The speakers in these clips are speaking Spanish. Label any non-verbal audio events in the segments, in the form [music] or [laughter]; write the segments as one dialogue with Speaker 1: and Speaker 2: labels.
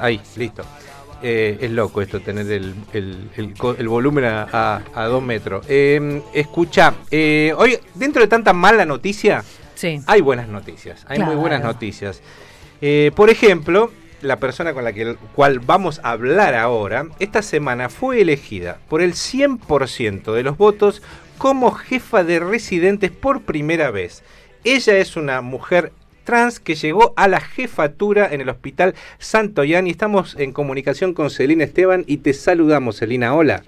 Speaker 1: Ahí, listo. Eh, es loco esto, tener el, el, el, el volumen a, a, a, dos metros. Eh, escucha, eh, hoy, dentro de tanta mala noticia,
Speaker 2: sí.
Speaker 1: hay buenas noticias, hay
Speaker 2: Claro.
Speaker 1: muy buenas noticias. Eh, por ejemplo, la persona con la que, cual vamos a hablar ahora, esta semana fue elegida por el 100% de los votos como jefa de residentes por primera vez. Ella es una mujer trans que llegó a la jefatura en el Hospital Santoyán y estamos en comunicación con Celina Esteban y te saludamos, Celina. Hola.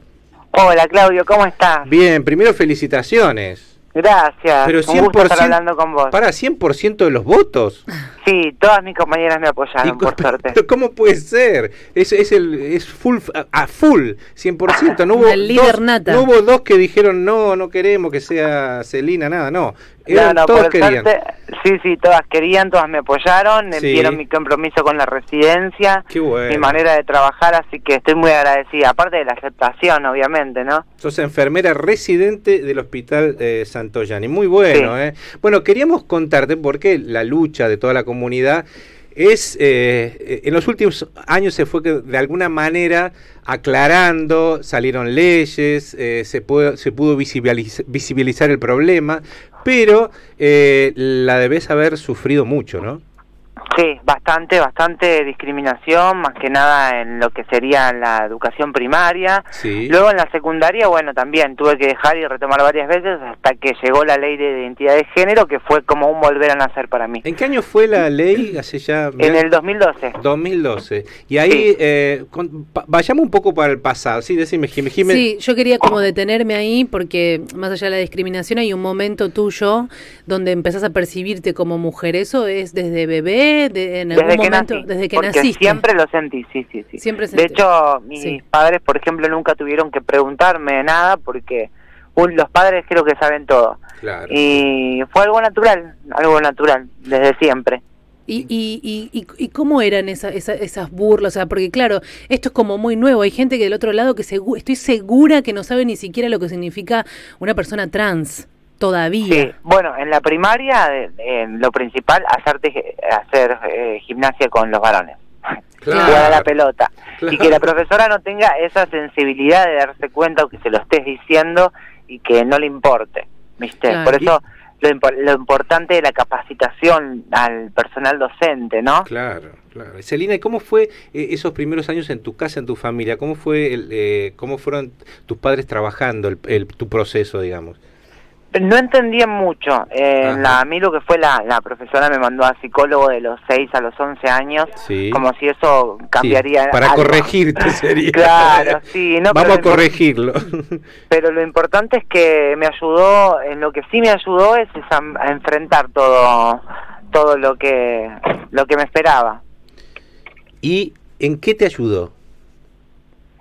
Speaker 3: Hola Claudio, ¿cómo estás?
Speaker 1: Bien, primero felicitaciones.
Speaker 3: Gracias.
Speaker 1: Pero
Speaker 3: Un gusto
Speaker 1: 100%,
Speaker 3: estar hablando con vos.
Speaker 1: Para 100% de los votos.
Speaker 3: Sí, todas mis compañeras me apoyaron,
Speaker 1: Y
Speaker 3: por suerte.
Speaker 1: Pero ¿cómo puede ser? Es, es, el, es full, a, full, 100%. No hubo,
Speaker 2: Una líder
Speaker 1: dos,
Speaker 2: nata.
Speaker 1: no hubo dos que dijeron, no, no queremos que sea Celina, nada, no.
Speaker 3: No,
Speaker 1: Eran-
Speaker 3: no,
Speaker 1: todos
Speaker 3: por
Speaker 1: querían.
Speaker 3: suerte, sí, sí, todas querían, todas me apoyaron,
Speaker 1: Sí.
Speaker 3: vieron mi compromiso con la residencia,
Speaker 1: bueno.
Speaker 3: mi manera de trabajar, así que estoy muy agradecida, aparte de la aceptación, obviamente, ¿no?
Speaker 1: Sos enfermera residente del Hospital eh, Santoyani. Muy bueno,
Speaker 3: Sí.
Speaker 1: ¿eh? Bueno, queríamos contarte por qué la lucha de toda la comunidad es, eh, en los últimos años se fue que de alguna manera aclarando, salieron leyes, eh, se, pudo, se pudo visibiliz- visibilizar el problema, pero eh, la debes haber sufrido mucho, ¿no?
Speaker 3: Sí, bastante, bastante discriminación, más que nada en lo que sería la educación primaria.
Speaker 1: Sí.
Speaker 3: Luego en la secundaria, bueno, también tuve que dejar y retomar varias veces hasta que llegó la ley de identidad de género, que fue como un volver a nacer para mí.
Speaker 1: ¿En qué año fue la ley? Hace ya...
Speaker 3: En el 2012.
Speaker 1: 2012. Y ahí,
Speaker 3: Sí.
Speaker 1: eh, con- pa- vayamos un poco para el pasado. Sí, decime, Jimé. Jimé.
Speaker 2: Sí, yo quería como detenerme ahí porque más allá de la discriminación hay un momento tuyo donde empezás a percibirte como mujer. ¿Eso es desde bebé? De, en algún
Speaker 3: Desde que
Speaker 2: momento?
Speaker 3: nací.
Speaker 2: desde que
Speaker 3: porque
Speaker 2: naciste.
Speaker 3: siempre lo sentí, sí, sí, sí.
Speaker 2: Siempre
Speaker 3: De
Speaker 2: sentí-
Speaker 3: hecho, mis
Speaker 2: Sí.
Speaker 3: padres, por ejemplo, nunca tuvieron que preguntarme nada porque un- los padres creo que saben todo.
Speaker 1: Claro.
Speaker 3: Y fue algo natural, algo natural, desde siempre.
Speaker 2: ¿Y, y, y, y, y cómo eran esa, esa- esas burlas? O sea, porque claro, esto es como muy nuevo. Hay gente que del otro lado que segu- estoy segura que no sabe ni siquiera lo que significa una persona trans. Todavía.
Speaker 3: Sí, bueno, en la primaria, de- lo principal, hacerte, hacer eh, gimnasia con los varones. [laughs]
Speaker 1: Claro.
Speaker 3: Jugar a la pelota.
Speaker 1: Claro.
Speaker 3: Y que la profesora no tenga esa sensibilidad de darse cuenta o que se lo estés diciendo y que no le importe. ¿Viste?
Speaker 2: Claro.
Speaker 3: Por eso lo, impo- lo importante de la capacitación al personal docente, ¿no?
Speaker 1: Claro, claro. Celina, ¿y cómo fue eh, esos primeros años en tu casa, en tu familia? ¿Cómo fue, el, eh, cómo fueron tus padres trabajando el, el- tu proceso, digamos?
Speaker 3: No entendían mucho. Eh, la, a mí lo que fue la, la profesora me mandó a psicólogo de los 6 a los 11 años,
Speaker 1: Sí.
Speaker 3: como si eso cambiaría.
Speaker 1: Sí, para
Speaker 3: algo.
Speaker 1: corregirte [laughs] sería.
Speaker 3: Claro, sí, no,
Speaker 1: Vamos a corregirlo.
Speaker 3: Pero lo importante es que me ayudó, en lo que sí me ayudó es, es a, a enfrentar todo todo lo que lo que me esperaba.
Speaker 1: ¿Y en qué te ayudó?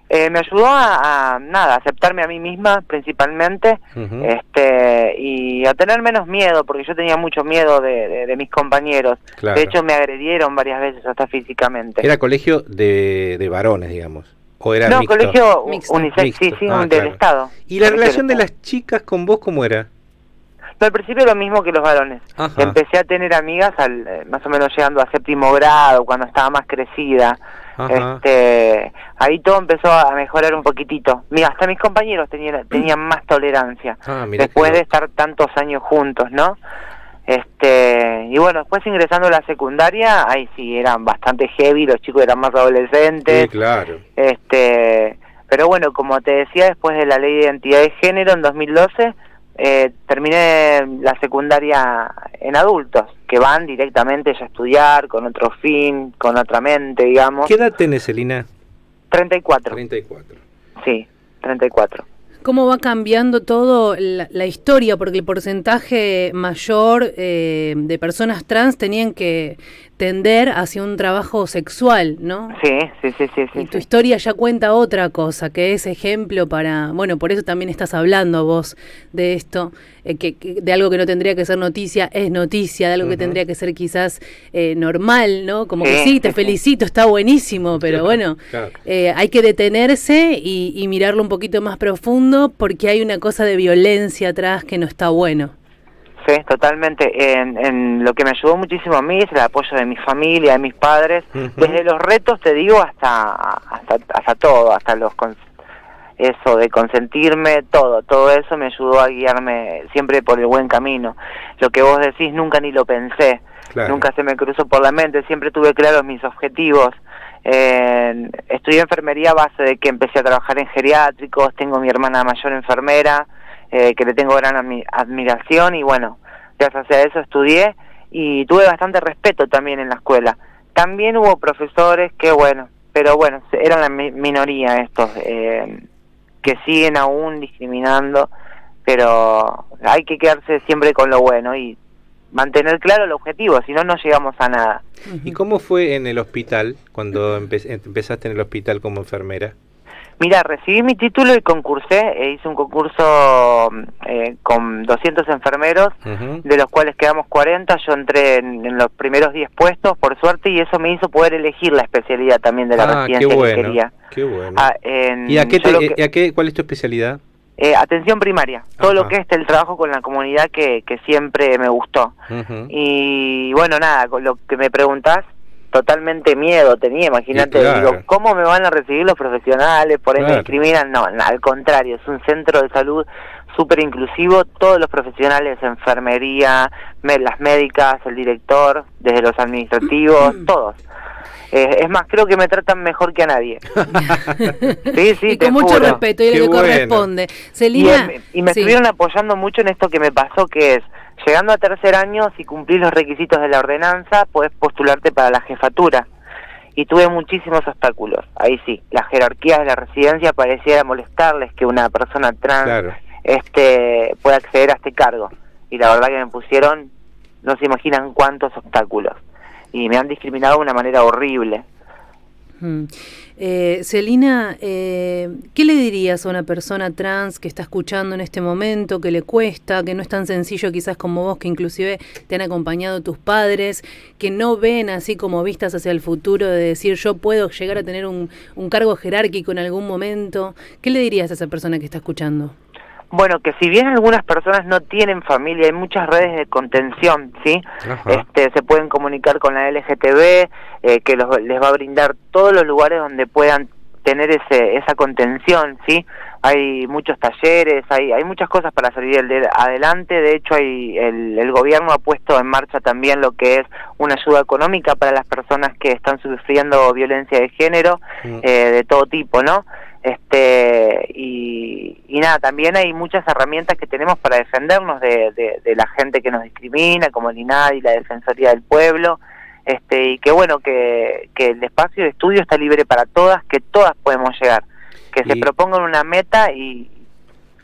Speaker 3: Eh, me ayudó a, a, nada, aceptarme a mí misma principalmente,
Speaker 1: Ujú.
Speaker 3: este y a tener menos miedo, porque yo tenía mucho miedo de, de- de mis compañeros.
Speaker 1: Claro.
Speaker 3: De hecho, me agredieron varias veces hasta físicamente.
Speaker 1: Era colegio de, de varones, digamos. ¿O era
Speaker 3: no,
Speaker 1: mixto?
Speaker 3: colegio
Speaker 2: Mixto.
Speaker 3: UNICEF, sí,
Speaker 1: Mixto.
Speaker 3: sí,
Speaker 1: Ah,
Speaker 3: del
Speaker 1: claro.
Speaker 3: Estado.
Speaker 1: ¿Y la relación de las chicas con vos cómo era?
Speaker 3: No, al principio lo mismo que los varones.
Speaker 1: Ajá.
Speaker 3: Empecé a tener amigas al, eh, más o menos llegando a séptimo grado, cuando estaba más crecida.
Speaker 1: Ajá.
Speaker 3: Este, ahí todo empezó a mejorar un poquitito. Mira, hasta mis compañeros tenían, [clears throat] tenían más tolerancia
Speaker 1: Ah,
Speaker 3: después de estar tantos años juntos, ¿no? Este, y bueno, después ingresando a la secundaria, ahí sí eran bastante heavy, los chicos eran más adolescentes.
Speaker 1: Sí, claro.
Speaker 3: Este, pero bueno, como te decía, después de la ley de identidad de género en 2012, eh, terminé la secundaria en adultos, que van directamente ya a estudiar con otro fin, con otra mente, digamos.
Speaker 1: ¿Qué edad tenés, Celina?
Speaker 3: 34,
Speaker 1: 34.
Speaker 3: sí, 34.
Speaker 2: ¿Cómo va cambiando todo la, la historia? Porque el porcentaje mayor eh, de personas trans tenían que tender hacia un trabajo sexual, ¿no?
Speaker 3: Sí, sí, sí, sí, sí.
Speaker 2: Y tu
Speaker 3: sí.
Speaker 2: historia ya cuenta otra cosa, que es ejemplo para, bueno, por eso también estás hablando vos de esto, eh, que, que de algo que no tendría que ser noticia es noticia, de algo que tendría que ser quizás eh, normal, ¿no? Como que
Speaker 3: Sí,
Speaker 2: te
Speaker 3: sí, sí.
Speaker 2: felicito, está buenísimo, pero
Speaker 1: Claro,
Speaker 2: bueno,
Speaker 1: claro.
Speaker 2: eh, hay que detenerse y, y mirarlo un poquito más profundo porque hay una cosa de violencia atrás que no está bueno.
Speaker 3: Sí, totalmente. En, en lo que me ayudó muchísimo a mí es el apoyo de mi familia, de mis padres, desde los retos, te digo, hasta hasta, hasta todo, hasta los eso de consentirme, todo, todo eso me ayudó a guiarme siempre por el buen camino. Lo que vos decís nunca ni lo pensé,
Speaker 1: Claro.
Speaker 3: nunca se me cruzó por la mente, siempre tuve claros mis objetivos. Eh, estudié enfermería a base de que empecé a trabajar en geriátricos, tengo mi hermana mayor enfermera, eh, que le tengo gran admi- admiración y bueno, gracias a eso estudié y tuve bastante respeto también en la escuela. También hubo profesores que bueno, pero bueno, eran la mi- minoría estos, eh, que siguen aún discriminando, pero hay que quedarse siempre con lo bueno y mantener claro el objetivo, si no, no llegamos a nada.
Speaker 1: ¿Y cómo fue en el hospital, cuando empe- empezaste en el hospital como enfermera?
Speaker 3: Mira, recibí mi título y concursé, e hice un concurso eh, con 200 enfermeros, de los cuales quedamos 40, yo entré en, en los primeros 10 puestos, por suerte, y eso me hizo poder elegir la especialidad también de la
Speaker 1: Ah, qué
Speaker 3: residencia que quería.
Speaker 1: qué bueno.
Speaker 3: Ah, en-
Speaker 1: ¿Y a qué, te-
Speaker 3: que-
Speaker 1: a qué- cuál es tu especialidad?
Speaker 3: eh, atención primaria, todo
Speaker 1: Ajá.
Speaker 3: lo que es el trabajo con la comunidad que, que siempre me gustó. Y bueno, nada, lo que me preguntás, totalmente miedo tenía, imagínate,
Speaker 1: claro.
Speaker 3: digo, ¿cómo me van a recibir los profesionales? Por ahí me discriminan, no, al contrario, es un centro de salud súper inclusivo, todos los profesionales, enfermería, me- las médicas, el director, desde los administrativos, [clears throat] todos. Eh, es más, creo que me tratan mejor que a nadie. [laughs] sí, sí,
Speaker 2: y
Speaker 3: te
Speaker 2: con mucho
Speaker 3: juro.
Speaker 2: respeto y lo que
Speaker 1: bueno.
Speaker 2: corresponde.
Speaker 3: Y,
Speaker 2: Celina,
Speaker 3: en- y me
Speaker 2: sí.
Speaker 3: estuvieron apoyando mucho en esto que me pasó, que es, llegando a tercer año, si cumplís los requisitos de la ordenanza, podés postularte para la jefatura. Y tuve muchísimos obstáculos. Ahí sí, la jerarquía de la residencia pareciera molestarles que una persona trans
Speaker 1: Claro.
Speaker 3: este pueda acceder a este cargo. Y la verdad que me pusieron, no se imaginan cuántos obstáculos. Y me han discriminado de una manera horrible.
Speaker 2: Mm. Eh, Celina, eh, ¿qué le dirías a una persona trans que está escuchando en este momento, que le cuesta, que no es tan sencillo quizás como vos, que inclusive te han acompañado tus padres, que no ven así como vistas hacia el futuro de decir yo puedo llegar a tener un, un cargo jerárquico en algún momento? ¿Qué le dirías a esa persona que está escuchando?
Speaker 3: Bueno, que si bien algunas personas no tienen familia, hay muchas redes de contención, ¿sí?
Speaker 1: Ajá.
Speaker 3: Este, se pueden comunicar con la LGTB, eh, que los- les va a brindar todos los lugares donde puedan tener ese, esa contención, ¿sí? Hay muchos talleres, hay, hay muchas cosas para salir del- adelante, de hecho hay, el, el gobierno ha puesto en marcha también lo que es una ayuda económica para las personas que están sufriendo violencia de género,
Speaker 1: Mm.
Speaker 3: eh, de todo tipo, ¿no? Este, y, y nada, también hay muchas herramientas que tenemos para defendernos de, de- de la gente que nos discrimina, como el INADI, la Defensoría del Pueblo, este, y que bueno, que, que el espacio de estudio está libre para todas, que todas podemos llegar, que se propongan una meta y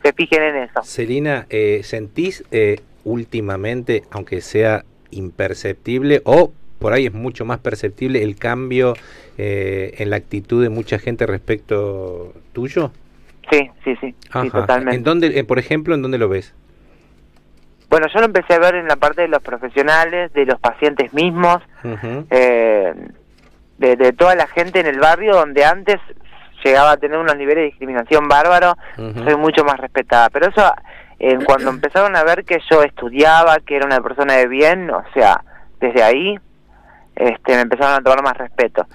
Speaker 3: se fijen en eso.
Speaker 1: Celina, eh, ¿sentís eh, últimamente, aunque sea imperceptible, o por ahí es mucho más perceptible el cambio eh, en la actitud de mucha gente respecto tuyo?
Speaker 3: Sí, sí, sí, sí, totalmente.
Speaker 1: ¿En dónde, eh, por ejemplo, en dónde lo ves?
Speaker 3: Bueno, yo lo empecé a ver en la parte de los profesionales, de los pacientes mismos, eh, de, de toda la gente en el barrio donde antes llegaba a tener unos niveles de discriminación bárbaro,
Speaker 1: Ujú.
Speaker 3: soy mucho más respetada. Pero eso, eh, cuando [clears throat] empezaron a ver que yo estudiaba, que era una persona de bien, o sea, desde ahí este, me empezaron a tomar más respeto.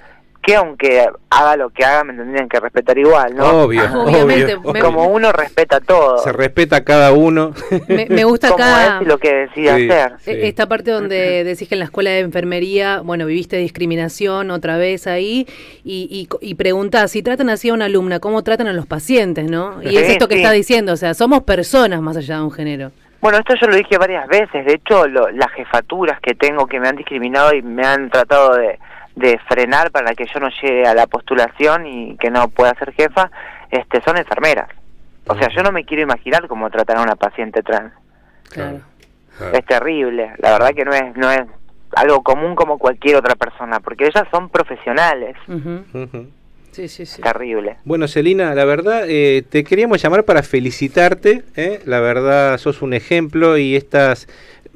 Speaker 3: Que aunque haga lo que haga, me tendrían que respetar igual, ¿no?
Speaker 1: Obvio,
Speaker 2: Obviamente,
Speaker 1: obvio.
Speaker 3: Como uno respeta todo,
Speaker 1: Se respeta a cada uno.
Speaker 2: Me, me [laughs] gusta
Speaker 3: como
Speaker 2: acá...
Speaker 3: es y lo que decide
Speaker 1: Sí.
Speaker 3: hacer.
Speaker 1: Sí.
Speaker 2: E- Esta parte donde decís que en la escuela de enfermería, bueno, viviste discriminación otra vez ahí y, y, co- y preguntás, si tratan así a una alumna, ¿cómo tratan a los pacientes, no? Y es esto que
Speaker 3: sí.
Speaker 2: está diciendo, o sea, somos personas más allá de un género.
Speaker 3: Bueno, esto yo lo dije varias veces. De hecho, lo- las jefaturas que tengo que me han discriminado y me han tratado de, de frenar para que yo no llegue a la postulación y que no pueda ser jefa, este, son enfermeras. O sea, yo no me quiero imaginar cómo tratar a una paciente trans.
Speaker 2: Claro.
Speaker 3: Es terrible. La verdad que no es, no es algo común como cualquier otra persona, porque ellas son profesionales.
Speaker 2: Sí, sí, sí.
Speaker 3: Terrible.
Speaker 1: Bueno, Celina, la verdad, eh, te queríamos llamar para felicitarte. ¿eh? La verdad, sos un ejemplo y estas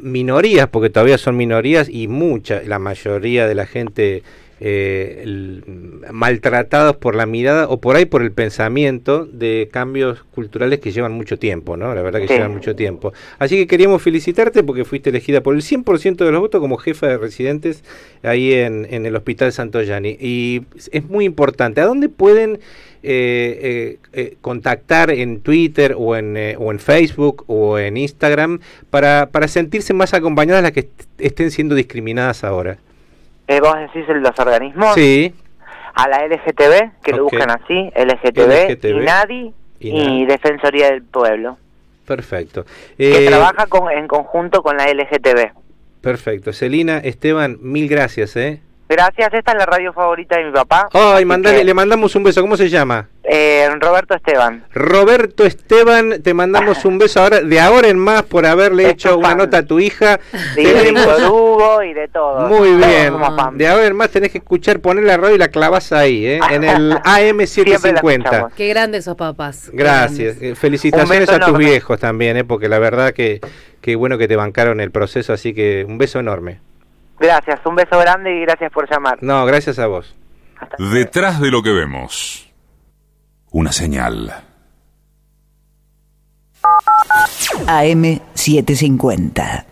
Speaker 1: minorías, porque todavía son minorías y mucha, la mayoría de la gente eh, el- maltratados por la mirada o por ahí por el pensamiento de cambios culturales que llevan mucho tiempo, ¿no? La verdad que
Speaker 3: Sí.
Speaker 1: llevan mucho tiempo. Así que queríamos felicitarte porque fuiste elegida por el 100% de los votos como jefa de residentes ahí en, en el Hospital Santo Yani. Y es muy importante. ¿A dónde pueden eh, eh, eh, contactar en Twitter o en, eh, o en Facebook o en Instagram para, para sentirse más acompañadas las que est- estén siendo discriminadas ahora?
Speaker 3: Eh, vos decís los organismos,
Speaker 1: Sí,
Speaker 3: a la LGTB, que lo buscan así, LGTB,
Speaker 1: LGTB,
Speaker 3: INADI
Speaker 1: y.
Speaker 3: Defensoría del Pueblo,
Speaker 1: perfecto.
Speaker 3: que
Speaker 1: Eh,
Speaker 3: trabaja con, en conjunto con la LGTB.
Speaker 1: Perfecto. Celina, Esteban, mil gracias, ¿eh?
Speaker 3: Gracias, esta es la radio favorita de mi papá.
Speaker 1: Ay, mandale,
Speaker 3: que,
Speaker 1: le mandamos un beso. ¿Cómo se llama?
Speaker 3: eh, Roberto Esteban.
Speaker 1: Roberto Esteban, te mandamos [laughs] un beso ahora, de ahora en más por haberle hecho una
Speaker 3: fan.
Speaker 1: nota a tu hija.
Speaker 3: Sí,
Speaker 1: Tenemos-
Speaker 3: de Hugo y de todo.
Speaker 1: Muy bien. De ahora en más tenés que escuchar, poner la radio y la clavas ahí, ¿eh? En el [laughs]
Speaker 3: Siempre la
Speaker 1: AM750.
Speaker 3: escuchamos.
Speaker 2: Qué grandes esos papás.
Speaker 1: Gracias.
Speaker 2: grandes.
Speaker 1: Eh, Felicitaciones a tus
Speaker 3: enorme.
Speaker 1: viejos también, ¿eh? Porque la verdad que, que bueno que te bancaron el proceso, así que un beso enorme.
Speaker 3: Gracias, un beso grande y gracias por llamar.
Speaker 1: No, gracias a vos.
Speaker 4: Detrás de lo que vemos, una señal.
Speaker 5: AM750.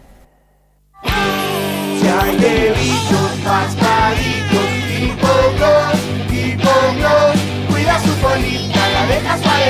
Speaker 6: Si hay bebitos, pastaritos y pocos, y pocos, cuida su colita, la dejas para